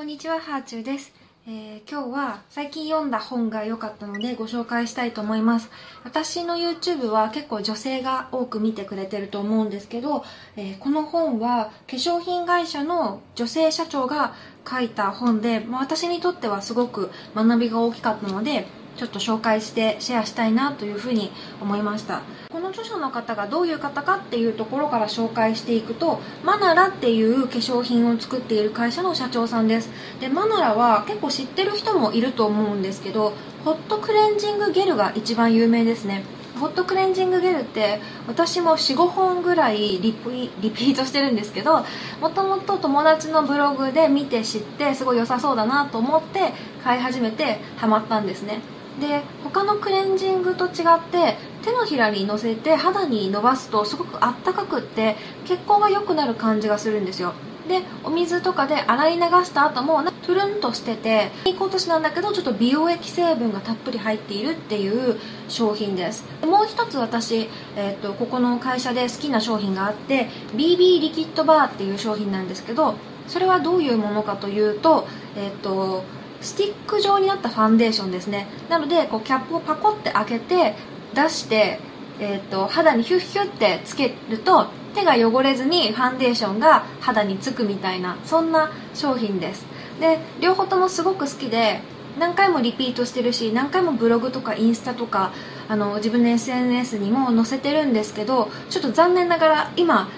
こんにちは、ハーチューです。えー今日は最近読んだ本が良かったのでご紹介したいと思います。私の YouTube は結構女性が多く見てくれてると思うんですけど、えーこの本は化粧品会社の女性社長が書いた本で、まあ私にとってはすごく学びが大きかったので、ちょっと紹介してシェアしたいなというふうに思いました。この著者の方がどういう方かっていうところから紹介していくとマナラっていう化粧品を作っている会社の社長さんです。でマナラは結構知ってる人もいると思うんですけどホットクレンジングゲルが一番有名ですね。ホットクレンジングゲルって私も45本ぐらいリピリピートしてるんですけどもともと友達のブログで見て知ってすごい良さそうだなと思って買い始めてハマったんですね。で他のクレンジングと違って手のひらにのせて肌に伸ばすとすごくあったかくって血行が良くなる感じがするんですよ。でお水とかで洗い流した後もなトゥルンとしてていい今年なんだけどちょっと美容液成分がたっぷり入っているっていう商品です。もう一つ私、えー、とここの会社で好きな商品があって BB リキッドバーっていう商品なんですけどそれはどういうものかというとえっ、とスティック状になったファンデーションですね。なのでこうキャップをパコって開けて出して、えー、と肌にヒュッヒュってつけると手が汚れずにファンデーションが肌につくみたいなそんな商品です。で両方ともすごく好きで何回もリピートしてるし何回もブログとかインスタとかあの自分の SNS にも載せてるんですけどちょっと残念ながら今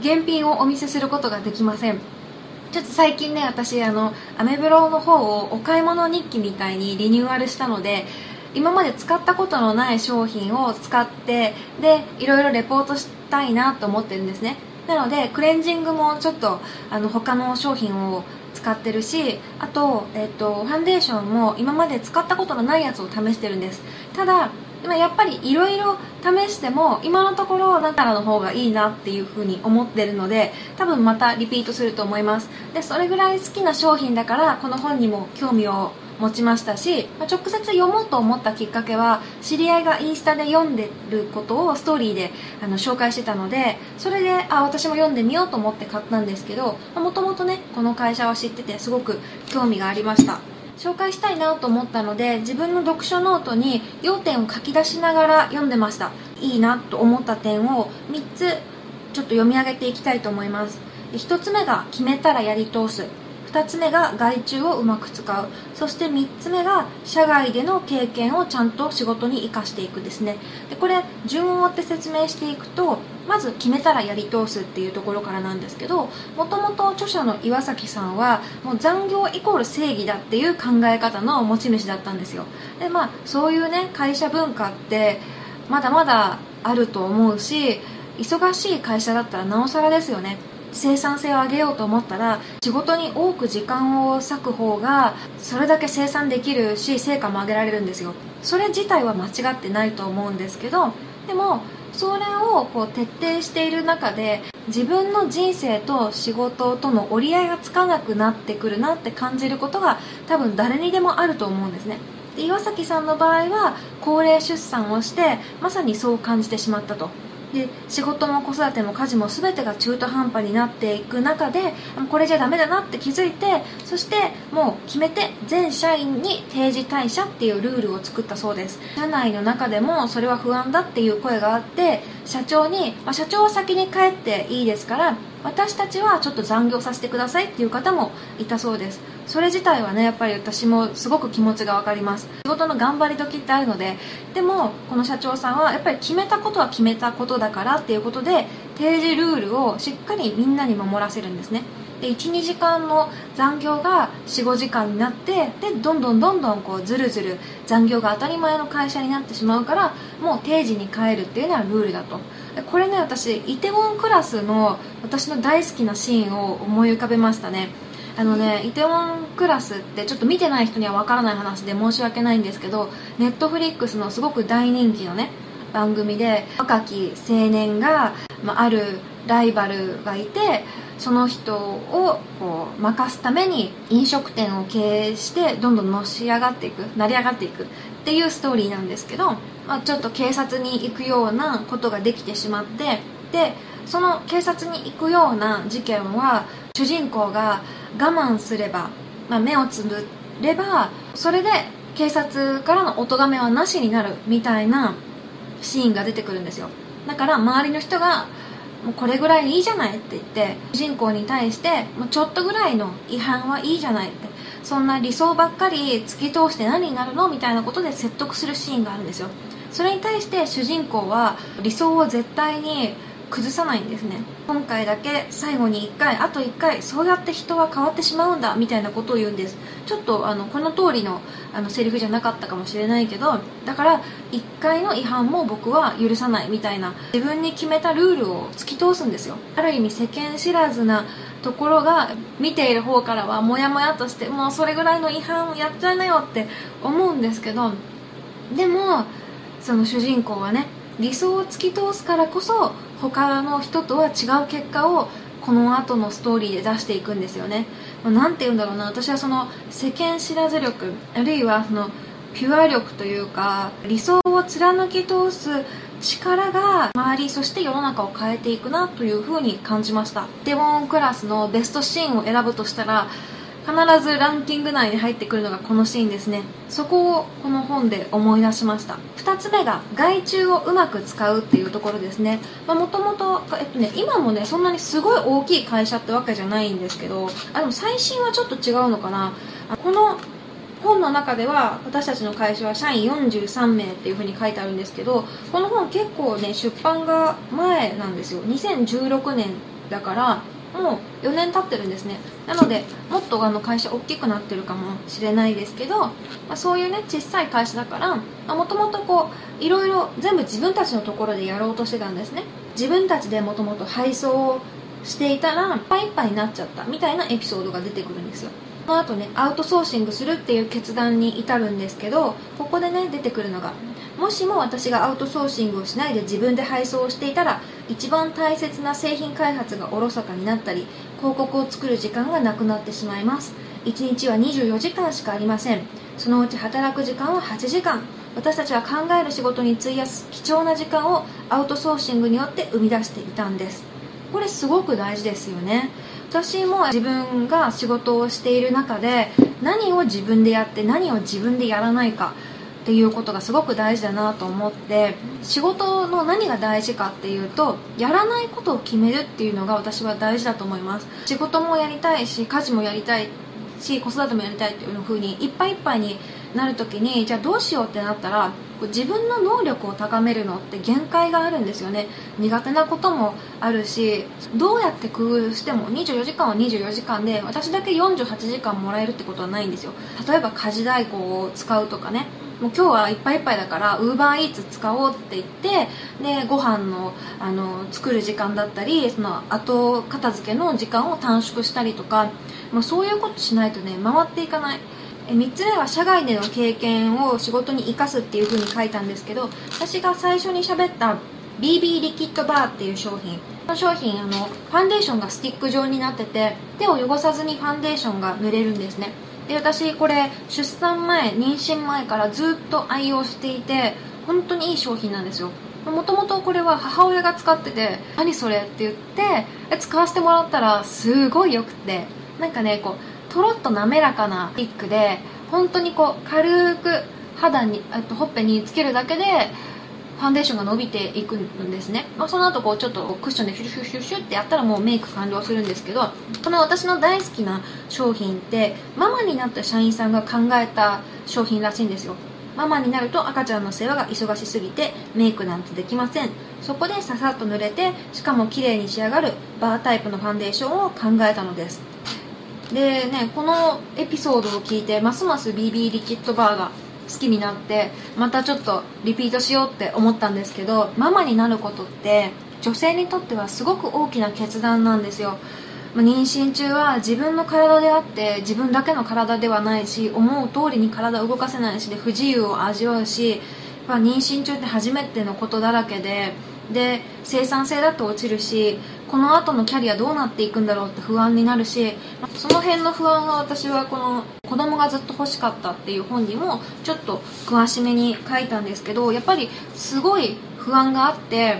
現品をお見せすることができません。ちょっと最近ね私あのアメブロの方をお買い物日記みたいにリニューアルしたので今まで使ったことのない商品を使ってでいろいろレポートしたいなと思ってるんですね。なのでクレンジングもちょっとあの他の商品を使ってるしあと,、えっとファンデーションも今まで使ったことのないやつを試してるんです。ただでもやっぱりいろいろ試しても今のところだからの方がいいなっていうふうに思ってるので多分またリピートすると思います。でそれぐらい好きな商品だからこの本にも興味を持ちましたしま直接読もうと思ったきっかけは知り合いがインスタで読んでることをストーリーであの紹介してたのでそれであ私も読んでみようと思って買ったんですけどもともとねこの会社は知っててすごく興味がありました。紹介したいなと思ったので自分の読書ノートに要点を書き出しながら読んでました。いいなと思った点を3つちょっと読み上げていきたいと思います。1つ目が決めたらやり通す。2つ目が外注をうまく使う。そして3つ目が社外での経験をちゃんと仕事に生かしていくですね。でこれ順を追って説明していくとまず決めたらやり通すっていうところからなんですけどもともと著者の岩崎さんはもう残業イコール正義だっていう考え方の持ち主だったんですよ。でまあそういうね会社文化ってまだまだあると思うし忙しい会社だったらなおさらですよね。生産性を上げようと思ったら仕事に多く時間を割く方がそれだけ生産できるし成果も上げられるんですよ。それ自体は間違ってないと思うんですけどでもそれをこう徹底している中で自分の人生と仕事との折り合いがつかなくなってくるなって感じることが多分誰にでもあると思うんですね。で岩崎さんの場合は高齢出産をしてまさにそう感じてしまったと。で仕事も子育ても家事も全てが中途半端になっていく中でこれじゃダメだなって気づいてそしてもう決めて全社員に定時退社っていうルールを作ったそうです。社内の中でもそれは不安だっていう声があって社長に、まあ、社長は先に帰っていいですから私たちはちょっと残業させてくださいっていう方もいたそうです。それ自体はねやっぱり私もすごく気持ちが分かります。仕事の頑張り時ってあるのででもこの社長さんはやっぱり決めたことは決めたことだからっていうことで定時ルールをしっかりみんなに守らせるんですね。で12時間の残業が45時間になってでどんどんどんどんこうずるずる残業が当たり前の会社になってしまうからもう定時に帰るっていうのはルールだと。でこれね私イテウォンクラスの私の大好きなシーンを思い浮かべましたね。あのねイテウォンクラスってちょっと見てない人にはわからない話で申し訳ないんですけどネットフリックスのすごく大人気のね番組で若き青年が、まあ、るライバルがいてその人をこう任すために飲食店を経営してどんどんのし上がっていく成り上がっていくっていうストーリーなんですけど、まあ、ちょっと警察に行くようなことができてしまってでその警察に行くような事件は主人公が我慢すればまあ、目をつぶればそれで警察からのお咎めはなしになるみたいなシーンが出てくるんですよ。だから周りの人がもうこれぐらいいいじゃないって言って主人公に対してもうちょっとぐらいの違反はいいじゃないってそんな理想ばっかり突き通して何になるのみたいなことで説得するシーンがあるんですよ。それに対して主人公は理想を絶対に崩さないんですね。今回だけ最後に1回あと1回そうやって人は変わってしまうんだみたいなことを言うんです。ちょっとあのこの通りのあのセリフじゃなかったかもしれないけどだから1回の違反も僕は許さないみたいな自分に決めたルールを突き通すんですよ。ある意味世間知らずなところが見ている方からはモヤモヤとしてもうそれぐらいの違反をやっちゃいなよって思うんですけどでもその主人公はね理想を突き通すからこそ他の人とは違う結果をこの後のストーリーで出していくんですよね。何て言うんだろうな。私はその世間知らず力あるいはそのピュア力というか理想を貫き通す力が周りそして世の中を変えていくなというふうに感じました。デボンクラスのベストシーンを選ぶとしたら必ずランキング内に入ってくるのがこのシーンですね。そこをこの本で思い出しました。2つ目が害虫をうまく使うっていうところですね。もともと今もねそんなにすごい大きい会社ってわけじゃないんですけどあでも最新はちょっと違うのかな。この本の中では私たちの会社は社員43名っていうふうに書いてあるんですけどこの本結構ね出版が前なんですよ。2016年だからもう4年経ってるんですね。なのでもっとあの会社大きくなってるかもしれないですけど、まあ、そういうね小さい会社だからもともとこういろいろ全部自分たちのところでやろうとしてたんですね。自分たちでもともと配送をしていたらいっぱいいっぱいになっちゃったみたいなエピソードが出てくるんですよ。その後ねアウトソーシングするっていう決断に至るんですけどここでね出てくるのがもしも私がアウトソーシングをしないで自分で配送をしていたら一番大切な製品開発がおろそかになったり広告を作る時間がなくなってしまいます。1日は24時間しかありません。そのうち働く時間は8時間。私たちは考える仕事に費やす貴重な時間をアウトソーシングによって生み出していたんです。これすごく大事ですよね。私も自分が仕事をしている中で何を自分でやって何を自分でやらないかっていうことがすごく大事だなと思って仕事の何が大事かっていうとやらないことを決めるっていうのが私は大事だと思います。仕事もやりたいし家事もやりたいし子育てもやりたいっていうふうにいっぱいいっぱいになる時にじゃあどうしようってなったら自分の能力を高めるのって限界があるんですよね。苦手なこともあるしどうやって工夫しても24時間は24時間で私だけ48時間もらえるってことはないんですよ。例えば家事代行を使うとかね。もう今日はいっぱいいっぱいだからウーバーイーツ使おうって言ってでご飯のあの作る時間だったりその後片付けの時間を短縮したりとかもうそういうことしないとね回っていかない。3つ目は社外での経験を仕事に生かすっていう風に書いたんですけど私が最初に喋った BB リキッドバーっていう商品。この商品あのファンデーションがスティック状になってて手を汚さずにファンデーションが塗れるんですね。で私これ出産前妊娠前からずっと愛用していて本当にいい商品なんですよもともとこれは母親が使ってて「何それ?」って言って使わせてもらったらすごいよくてなんかねこうとろっと滑らかなピックで本当にこう軽く肌にあとほっぺにつけるだけでファンデーションが伸びていくんですね、まあ、その後こうちょっとクッションでシュシュシュシュってやったらもうメイク完了するんですけどこの私の大好きな商品ってママになった社員さんが考えた商品らしいんですよ。ママになると赤ちゃんの世話が忙しすぎてメイクなんてできません。そこでささっと塗れてしかも綺麗に仕上がるバータイプのファンデーションを考えたのです。でねこのエピソードを聞いてますます BB リキッドバーが好きになってまたちょっとリピートしようって思ったんですけどママになることって女性にとってはすごく大きな決断なんですよ。妊娠中は自分の体であって自分だけの体ではないし思う通りに体を動かせないしで不自由を味わうし妊娠中って初めてのことだらけでで生産性だって落ちるしこの後のキャリアどうなっていくんだろうって不安になるしその辺の不安は私はこの「子供がずっと欲しかった」っていう本にもちょっと詳しめに書いたんですけどやっぱりすごい不安があって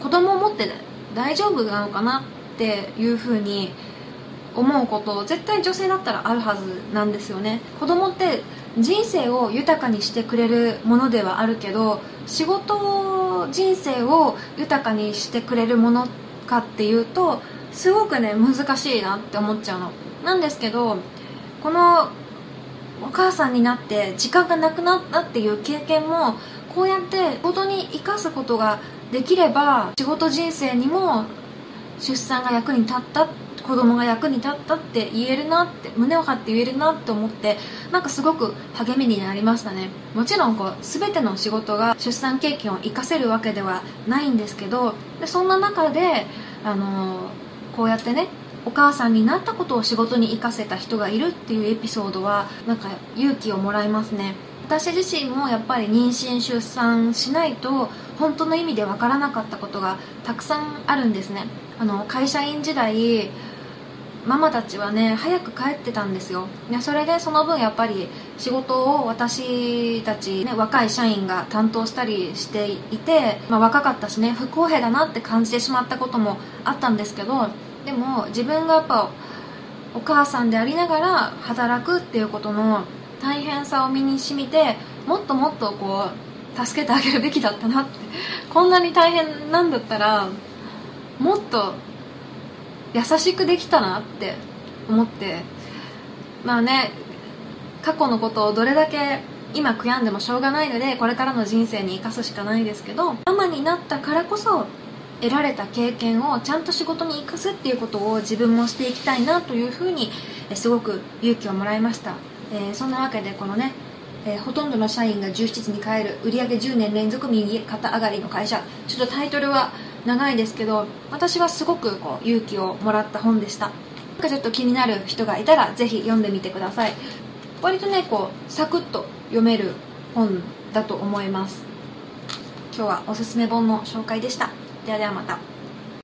子供を持って大丈夫なのかなっていうふうに思うこと絶対女性だったらあるはずなんですよね。子供って人生を豊かにしてくれるものではあるけど仕事人生を豊かにしてくれるものってかっていうとすごくね難しいなって思っちゃうの。なんですけどこのお母さんになって時間がなくなったっていう経験もこうやって仕事に生かすことができれば仕事人生にも出産が役に立ったっ子供が役に立ったって言えるなって胸を張って言えるなって思ってなんかすごく励みになりましたね。もちろんこう全ての仕事が出産経験を生かせるわけではないんですけどでそんな中で、あのー、こうやってねお母さんになったことを仕事に生かせた人がいるっていうエピソードはなんか勇気をもらいますね。私自身もやっぱり妊娠出産しないと本当の意味で分からなかったことがたくさんあるんですね。あの会社員時代ママたちはね早く帰ってたんですよ。でそれでその分やっぱり仕事を私たち、ね、若い社員が担当したりしていて、まあ、若かったしね不公平だなって感じてしまったこともあったんですけどでも自分がやっぱお母さんでありながら働くっていうことの大変さを身にしみてもっともっとこう助けてあげるべきだったなって。こんなに大変なんだったらもっと優しくできたなって思って。まあね過去のことをどれだけ今悔やんでもしょうがないのでこれからの人生に生かすしかないですけどママになったからこそ得られた経験をちゃんと仕事に生かすっていうことを自分もしていきたいなというふうにすごく勇気をもらいました、えー、そんなわけでこのねえー、ほとんどの社員が17時に帰る売上10年連続右肩上がりの会社。ちょっとタイトルは長いですけど私はすごくこう勇気をもらった本でした。なんかちょっと気になる人がいたらぜひ読んでみてください。割とねこうサクッと読める本だと思います。今日はおすすめ本の紹介でした。ではではまた。